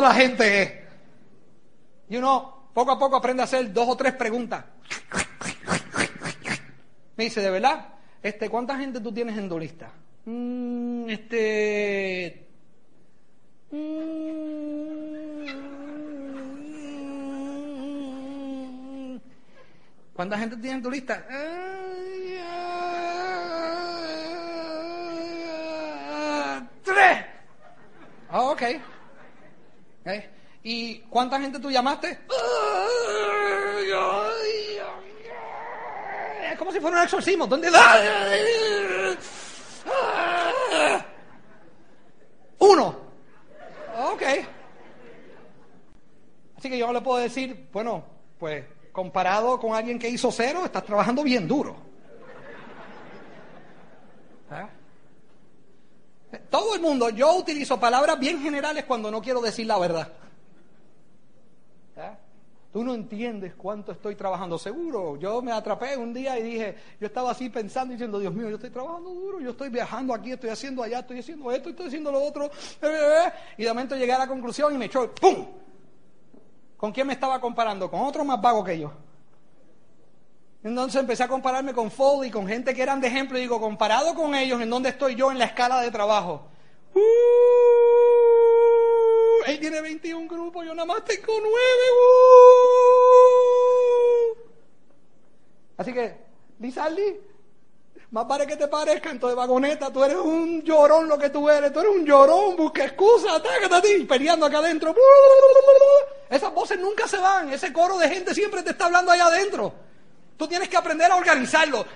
la gente es. Y uno poco a poco aprende a hacer dos o tres preguntas. Me dice, ¿de verdad? Este, ¿Cuánta gente tú tienes en tu lista? Mm, este... Mm, ¿Cuánta gente tienes en tu lista? Tres. Ah, ok. okay. ¿Y cuánta gente tú llamaste? Es como si fuera un exorcismo. ¿Dónde? Uno. Ok. Así que yo le puedo decir, bueno, pues comparado con alguien que hizo cero, estás trabajando bien duro. ¿Eh? Todo el mundo, yo utilizo palabras bien generales cuando no quiero decir la verdad. Tú no entiendes cuánto estoy trabajando. Seguro, yo me atrapé un día y dije, yo estaba así pensando, diciendo, Dios mío, yo estoy trabajando duro, yo estoy viajando aquí, estoy haciendo allá, estoy haciendo esto, estoy haciendo lo otro. Y de momento llegué a la conclusión y me echó, ¡pum! ¿Con quién me estaba comparando? Con otro más vago que yo. Entonces empecé a compararme con Fold y con gente que eran de ejemplo y digo, comparado con ellos, ¿en dónde estoy yo en la escala de trabajo? ¡Uh! Él tiene 21 grupos, yo nada más tengo 9. ¡uh! Así que, Lizardi, más vale que te parezca, entonces vagoneta, tú eres un llorón lo que tú eres, tú eres un llorón, busca excusa, atácate a ti, peleando acá adentro. Esas voces nunca se van, ese coro de gente siempre te está hablando allá adentro. Tú tienes que aprender a organizarlo.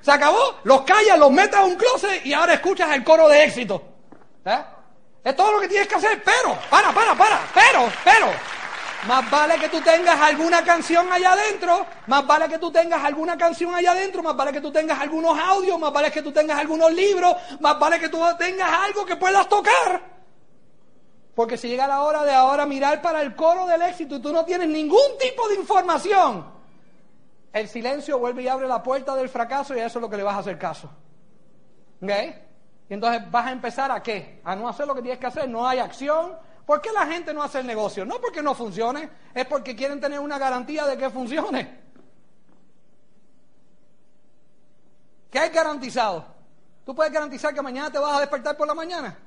Se acabó, los callas, los metes a un closet y ahora escuchas el coro de éxito. Es todo lo que tienes que hacer, pero, para, para, para, pero, pero, más vale que tú tengas alguna canción allá adentro, más vale que tú tengas alguna canción allá adentro, más vale que tú tengas algunos audios, más vale que tú tengas algunos libros, más vale que tú tengas algo que puedas tocar. Porque si llega la hora de ahora mirar para el coro del éxito y tú no tienes ningún tipo de información, el silencio vuelve y abre la puerta del fracaso y a eso es lo que le vas a hacer caso. ¿Ok? Y entonces vas a empezar a qué? A no hacer lo que tienes que hacer, no hay acción. ¿Por qué la gente no hace el negocio? No porque no funcione, es porque quieren tener una garantía de que funcione. ¿Qué hay garantizado? ¿Tú puedes garantizar que mañana te vas a despertar por la mañana?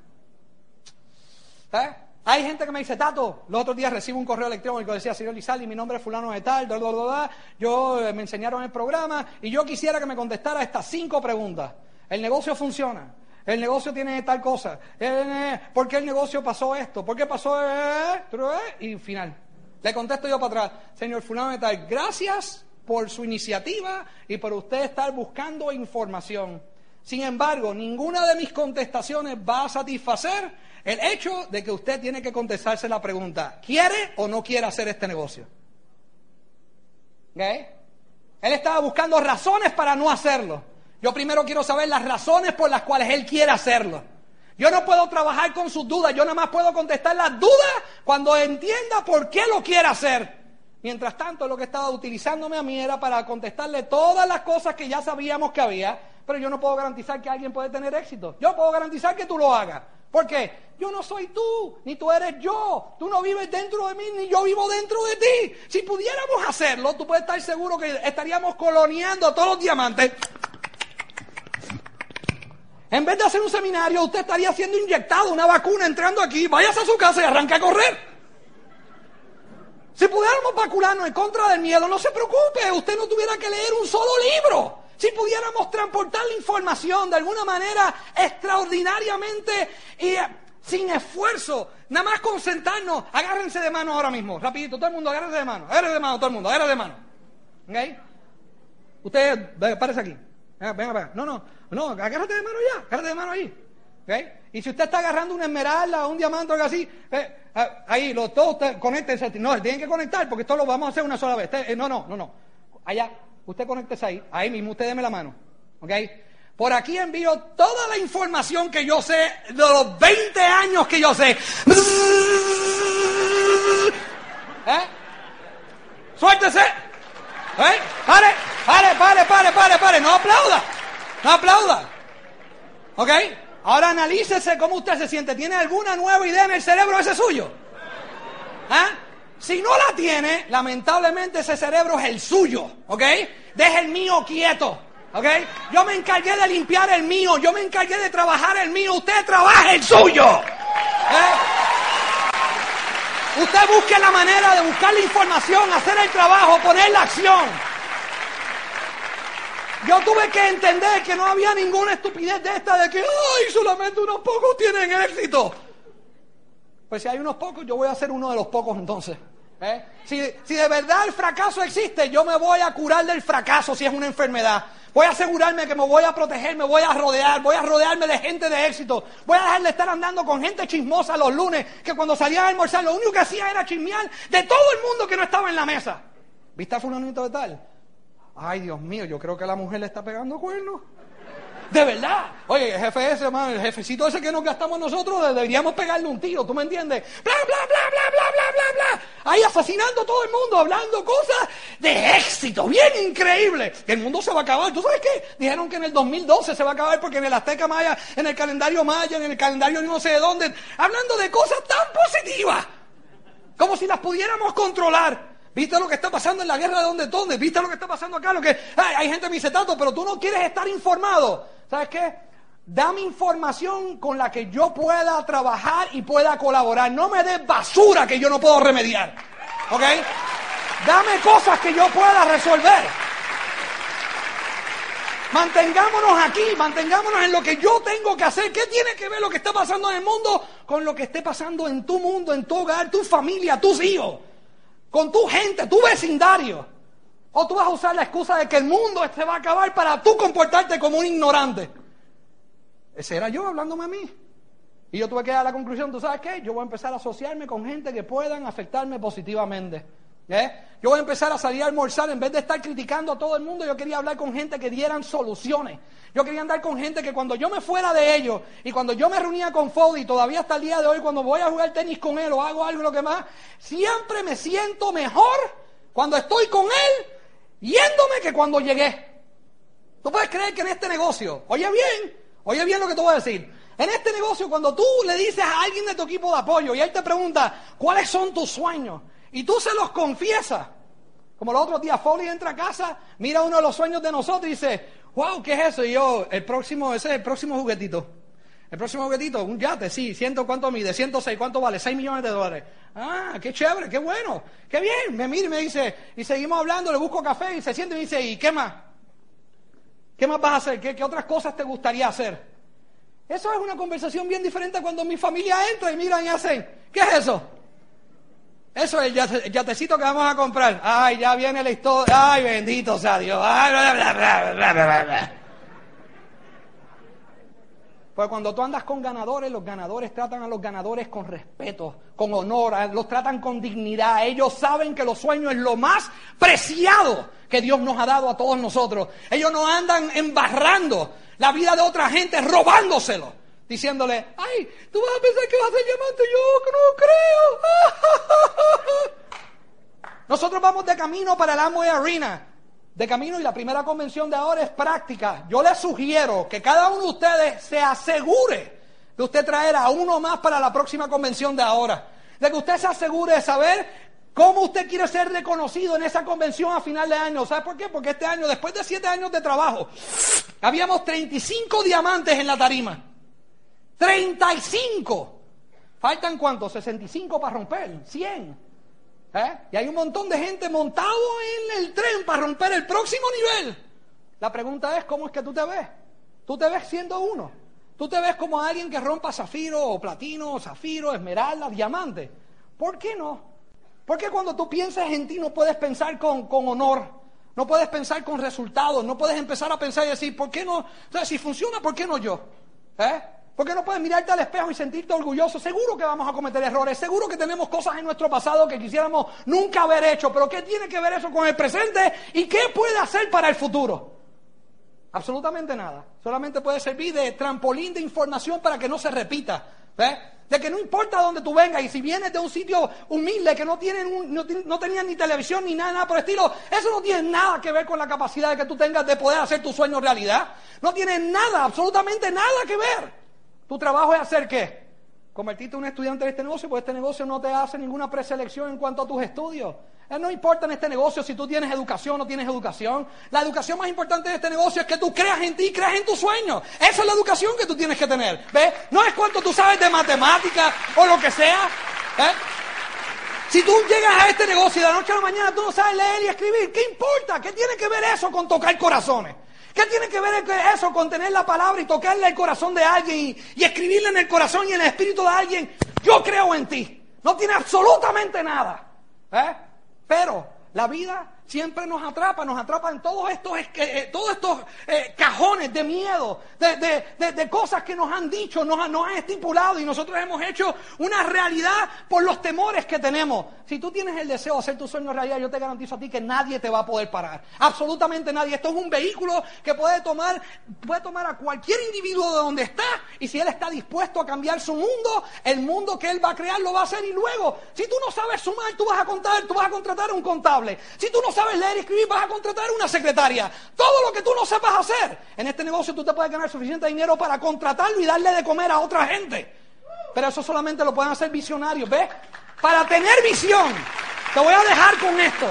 ¿Eh? Hay gente que me dice, Tato, los otros días recibo un correo electrónico que decía, señor Lizaldi, mi nombre es fulano de tal, yo eh, me enseñaron el programa y yo quisiera que me contestara estas cinco preguntas. ¿El negocio funciona? El negocio tiene tal cosa. Eh, ¿Por qué el negocio pasó esto? ¿Por qué pasó? Y final. Le contesto yo para atrás, señor fulano de tal, gracias por su iniciativa y por usted estar buscando información. Sin embargo, ninguna de mis contestaciones va a satisfacer el hecho de que usted tiene que contestarse la pregunta, ¿quiere o no quiere hacer este negocio? ¿Okay? Él estaba buscando razones para no hacerlo. Yo primero quiero saber las razones por las cuales él quiere hacerlo. Yo no puedo trabajar con sus dudas, yo nada más puedo contestar las dudas cuando entienda por qué lo quiere hacer. Mientras tanto, lo que estaba utilizándome a mí era para contestarle todas las cosas que ya sabíamos que había, pero yo no puedo garantizar que alguien puede tener éxito. Yo puedo garantizar que tú lo hagas. ¿Por qué? Yo no soy tú, ni tú eres yo. Tú no vives dentro de mí, ni yo vivo dentro de ti. Si pudiéramos hacerlo, tú puedes estar seguro que estaríamos coloniando todos los diamantes en vez de hacer un seminario, usted estaría siendo inyectado una vacuna entrando aquí. Váyase a su casa y arranque a correr. Si pudiéramos vacunarnos en contra del miedo, no se preocupe, usted no tuviera que leer un solo libro. Si pudiéramos transportar la información de alguna manera extraordinariamente y eh, sin esfuerzo, nada más concentrarnos, agárrense de mano ahora mismo, rapidito, todo el mundo, agárrense de mano, agárrense de mano, todo el mundo, agárrense de mano. ¿Ok? Usted, párese aquí. Venga, venga, No, no, no, agárrate de mano ya, agárrate de mano ahí. Y si usted está agarrando una esmeralda o un diamante o algo así, eh, eh, ahí, los, todos conéctense. No, tienen que conectar porque esto lo vamos a hacer una sola vez. No, no, no, no. Allá, usted conéctese ahí, ahí mismo, usted deme la mano. ¿Ok? Por aquí envío toda la información que yo sé de los 20 años que yo sé. ¿Eh? Suéltese. ¿Eh? Pare, pare, pare, pare, pare, pare. No aplauda. No aplauda. ¿Ok? Ahora analícese cómo usted se siente. ¿Tiene alguna nueva idea en el cerebro ese suyo? ¿Ah? Si no la tiene, lamentablemente ese cerebro es el suyo, ¿ok? Deje el mío quieto, ¿ok? Yo me encargué de limpiar el mío, yo me encargué de trabajar el mío, usted trabaja el suyo. ¿eh? Usted busque la manera de buscar la información, hacer el trabajo, poner la acción. Yo tuve que entender que no había ninguna estupidez de esta de que, ay, solamente unos pocos tienen éxito. Pues si hay unos pocos, yo voy a ser uno de los pocos entonces. ¿Eh? Si, si de verdad el fracaso existe, yo me voy a curar del fracaso si es una enfermedad. Voy a asegurarme que me voy a proteger, me voy a rodear, voy a rodearme de gente de éxito. Voy a dejar de estar andando con gente chismosa los lunes, que cuando salía a almorzar lo único que hacía era chismear de todo el mundo que no estaba en la mesa. ¿Viste a fulanito de tal? Ay, Dios mío, yo creo que la mujer le está pegando cuernos. De verdad. Oye, el jefe ese, el jefecito ese que nos gastamos nosotros, deberíamos pegarle un tiro, ¿tú me entiendes? Bla, bla, bla, bla, bla, bla, bla, bla. Ahí asesinando a todo el mundo, hablando cosas de éxito, bien increíble. Que el mundo se va a acabar. ¿Tú sabes qué? Dijeron que en el 2012 se va a acabar porque en el Azteca Maya, en el calendario Maya, en el calendario no sé de dónde, hablando de cosas tan positivas. Como si las pudiéramos controlar. ¿Viste lo que está pasando en la guerra de donde dónde? ¿Viste lo que está pasando acá? Lo que hay gente que me dice tanto, pero tú no quieres estar informado. ¿Sabes qué? Dame información con la que yo pueda trabajar y pueda colaborar. No me des basura que yo no puedo remediar. ¿Ok? Dame cosas que yo pueda resolver. Mantengámonos aquí, mantengámonos en lo que yo tengo que hacer. ¿Qué tiene que ver lo que está pasando en el mundo con lo que esté pasando en tu mundo, en tu hogar, tu familia, tus hijos? Con tu gente, tu vecindario. O tú vas a usar la excusa de que el mundo se va a acabar para tú comportarte como un ignorante. Ese era yo hablándome a mí. Y yo tuve que dar la conclusión, ¿tú sabes qué? Yo voy a empezar a asociarme con gente que puedan afectarme positivamente. ¿Eh? Yo voy a empezar a salir a almorzar, en vez de estar criticando a todo el mundo, yo quería hablar con gente que dieran soluciones. Yo quería andar con gente que cuando yo me fuera de ellos y cuando yo me reunía con Fody, todavía hasta el día de hoy, cuando voy a jugar tenis con él o hago algo lo que más, siempre me siento mejor cuando estoy con él yéndome que cuando llegué. Tú puedes creer que en este negocio, oye bien, oye bien lo que te voy a decir. En este negocio, cuando tú le dices a alguien de tu equipo de apoyo y él te pregunta, ¿cuáles son tus sueños? Y tú se los confiesas. Como los otros días, Foley entra a casa, mira uno de los sueños de nosotros y dice, wow, ¿qué es eso? Y yo, el próximo, ese es el próximo juguetito. El próximo juguetito, un yate, sí, ciento, ¿cuánto mide? 106, ¿cuánto vale? 6 millones de dólares. Ah, qué chévere, qué bueno, qué bien. Me mira y me dice, y seguimos hablando, le busco café y se siente y me dice, ¿y qué más? ¿Qué más vas a hacer? ¿Qué, qué otras cosas te gustaría hacer? Eso es una conversación bien diferente cuando mi familia entra y miran y hacen, ¿qué es eso? Eso es el, yatecito que vamos a comprar. Ay, ya viene la historia. Ay, bendito sea Dios. Ay, bla, bla, bla, Pues cuando tú andas con ganadores, los ganadores tratan a los ganadores con respeto, con honor, los tratan con dignidad. Ellos saben que los sueños es lo más preciado que Dios nos ha dado a todos nosotros. Ellos no andan embarrando la vida de otra gente, robándoselo diciéndole, ay, tú vas a pensar que vas a ser diamante, yo no creo. Nosotros vamos de camino para el Amway Arena. De camino y la primera convención de ahora es práctica. Yo les sugiero que cada uno de ustedes se asegure de usted traer a uno más para la próxima convención de ahora. De que usted se asegure de saber ¿Cómo usted quiere ser reconocido en esa convención a final de año? ¿Sabe por qué? Porque este año, después de siete años de trabajo, habíamos 35 diamantes en la tarima. 35. ¿Faltan cuántos? 65 para romper, 100. ¿Eh? Y hay un montón de gente montado en el tren para romper el próximo nivel. La pregunta es, ¿cómo es que tú te ves? Tú te ves siendo uno. Tú te ves como alguien que rompa zafiro o platino, o zafiro, esmeralda, diamante. ¿Por qué no? Porque cuando tú piensas en ti no puedes pensar con, con honor, no puedes pensar con resultados, no puedes empezar a pensar y decir, ¿por qué no? Si funciona, ¿por qué no yo? ¿Eh? ¿Por qué no puedes mirarte al espejo y sentirte orgulloso? Seguro que vamos a cometer errores, seguro que tenemos cosas en nuestro pasado que quisiéramos nunca haber hecho, pero ¿qué tiene que ver eso con el presente y qué puede hacer para el futuro? Absolutamente nada. Solamente puede servir de trampolín de información para que no se repita. ¿Ves? De que no importa dónde tú vengas y si vienes de un sitio humilde que no, tienen no, no tenían ni televisión ni nada, nada por el estilo, eso no tiene nada que ver con la capacidad que tú tengas de poder hacer tu sueño realidad. No tiene nada, absolutamente nada que ver. Tu trabajo es hacer qué? Convertirte en un estudiante de este negocio, porque este negocio no te hace ninguna preselección en cuanto a tus estudios. Eh, no importa en este negocio si tú tienes educación o no tienes educación. La educación más importante de este negocio es que tú creas en ti creas en tus sueños. Esa es la educación que tú tienes que tener. ¿Ves? No es cuánto tú sabes de matemáticas o lo que sea. ¿eh? Si tú llegas a este negocio y de la noche a la mañana tú no sabes leer y escribir, ¿qué importa? ¿Qué tiene que ver eso con tocar corazones? ¿Qué tiene que ver eso con tener la palabra y tocarle el corazón de alguien y, escribirle en el corazón y en el espíritu de alguien? Yo creo en ti. No tiene absolutamente nada. ¿eh? Pero la vida siempre nos atrapa, nos atrapa en todos estos, eh, todos estos eh, cajones de miedo, de, cosas que nos han dicho, nos, nos, han estipulado y nosotros hemos hecho una realidad por los temores que tenemos. Si tú tienes el deseo de hacer tu sueño realidad, yo te garantizo a ti que nadie te va a poder parar. Absolutamente nadie. Esto es un vehículo que puede tomar, puede tomar a cualquier individuo de donde está y si él está dispuesto a cambiar su mundo, el mundo que él va a crear lo va a hacer y luego, si tú no sabes sumar, tú vas a contar, tú vas a contratar a un contable. Si tú no sabes leer y escribir, vas a contratar una secretaria. Todo lo que tú no sepas hacer. En este negocio tú te puedes ganar suficiente dinero para contratarlo y darle de comer a otra gente. Pero eso solamente lo pueden hacer visionarios, ¿ves? Para tener visión. Te voy a dejar con esto.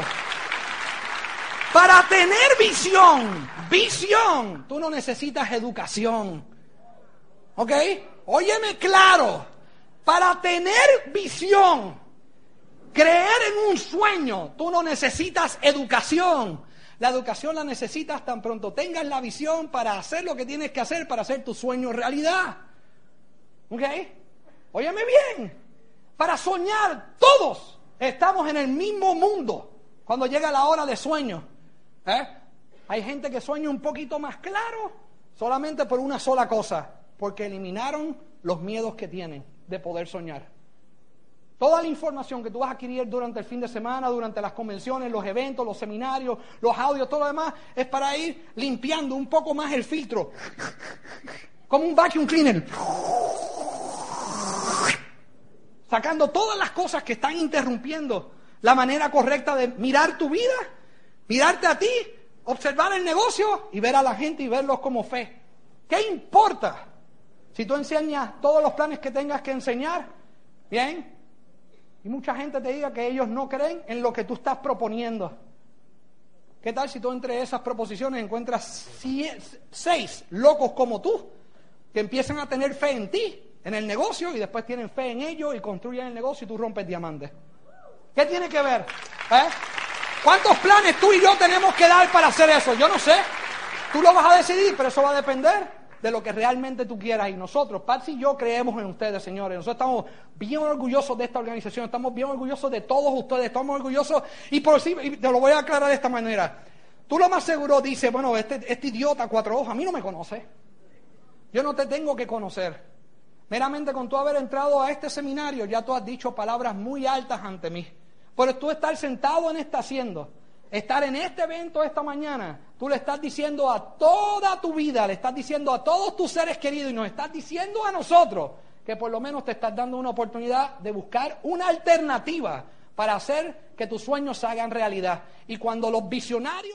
Para tener visión, visión, tú no necesitas educación. ¿Ok? Óyeme claro. Para tener visión, Creer en un sueño, tú no necesitas educación. La educación la necesitas tan pronto tengas la visión para hacer lo que tienes que hacer para hacer tu sueño realidad. ¿Ok? Óyeme bien. Para soñar, todos estamos en el mismo mundo cuando llega la hora de sueño. ¿Eh? Hay gente que sueña un poquito más claro solamente por una sola cosa, porque eliminaron los miedos que tienen de poder soñar. Toda la información que tú vas a adquirir durante el fin de semana, durante las convenciones, los eventos, los seminarios, los audios, todo lo demás, es para ir limpiando un poco más el filtro. Como un vacuum cleaner. Sacando todas las cosas que están interrumpiendo la manera correcta de mirar tu vida, mirarte a ti, observar el negocio y ver a la gente y verlos como fe. ¿Qué importa si tú enseñas todos los planes que tengas que enseñar? Bien, y mucha gente te diga que ellos no creen en lo que tú estás proponiendo. ¿Qué tal si tú entre esas proposiciones encuentras seis locos como tú que empiezan a tener fe en ti, en el negocio, y después tienen fe en ellos y construyen el negocio y tú rompes diamantes? ¿Qué tiene que ver? ¿Eh? ¿Cuántos planes tú y yo tenemos que dar para hacer eso? Yo no sé. Tú lo vas a decidir, pero eso va a depender de lo que realmente tú quieras. Y nosotros, Patsy y yo creemos en ustedes, señores. Nosotros estamos bien orgullosos de esta organización, estamos bien orgullosos de todos ustedes, estamos orgullosos. Y por sí, te lo voy a aclarar de esta manera. Tú lo más seguro dices, bueno, este, este idiota cuatro ojos a mí no me conoce. Yo no te tengo que conocer. Meramente con tú haber entrado a este seminario, ya tú has dicho palabras muy altas ante mí. Pero tú estar sentado en esta haciendo estar en este evento esta mañana, tú le estás diciendo a toda tu vida, le estás diciendo a todos tus seres queridos y nos estás diciendo a nosotros que por lo menos te estás dando una oportunidad de buscar una alternativa para hacer que tus sueños se hagan realidad. Y cuando los visionarios...